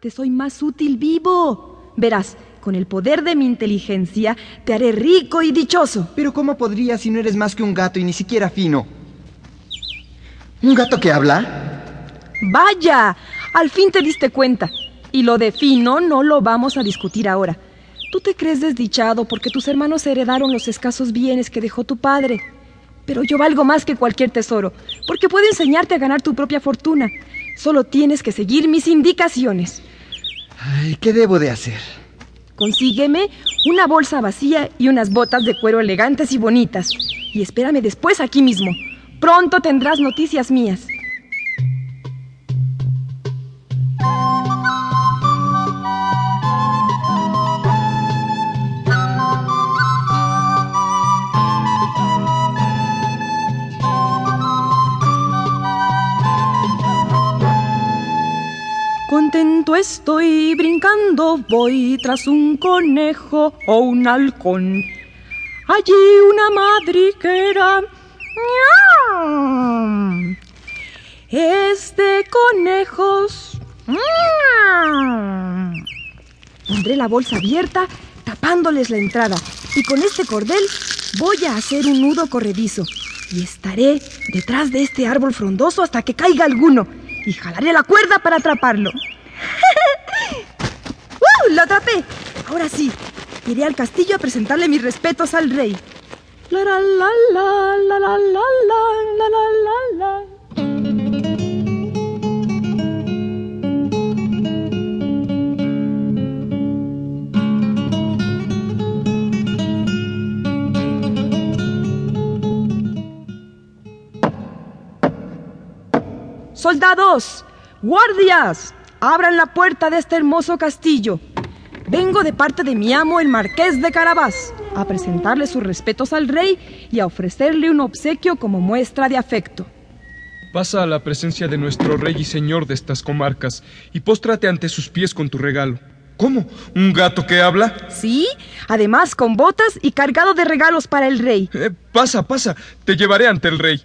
Te soy más útil vivo. Verás, con el poder de mi inteligencia te haré rico y dichoso. Pero ¿cómo podría si no eres más que un gato y ni siquiera fino? ¿Un gato que habla? Vaya, al fin te diste cuenta. Y lo de fino no lo vamos a discutir ahora. Tú te crees desdichado porque tus hermanos heredaron los escasos bienes que dejó tu padre. Pero yo valgo más que cualquier tesoro, porque puedo enseñarte a ganar tu propia fortuna. Solo tienes que seguir mis indicaciones. Ay, ¿qué debo de hacer? Consígueme una bolsa vacía y unas botas de cuero elegantes y bonitas. Y espérame después aquí mismo. Pronto tendrás noticias mías. Estoy brincando, voy tras un conejo o un halcón. Allí una madriguera. Es de conejos. Pondré la bolsa abierta, tapándoles la entrada, y con este cordel voy a hacer un nudo corredizo. Y estaré detrás de este árbol frondoso hasta que caiga alguno y jalaré la cuerda para atraparlo. ¡Uh! ¡Lo atrapé! Ahora sí, iré al castillo a presentarle mis respetos al rey. La la la la la la la la la la la. Soldados, guardias, abran la puerta de este hermoso castillo. Vengo de parte de mi amo, el marqués de Carabás, a presentarle sus respetos al rey y a ofrecerle un obsequio como muestra de afecto. Pasa a la presencia de nuestro rey y señor de estas comarcas y póstrate ante sus pies con tu regalo. ¿Cómo? ¿Un gato que habla? Sí, además con botas y cargado de regalos para el rey. Eh, pasa, pasa, te llevaré ante el rey.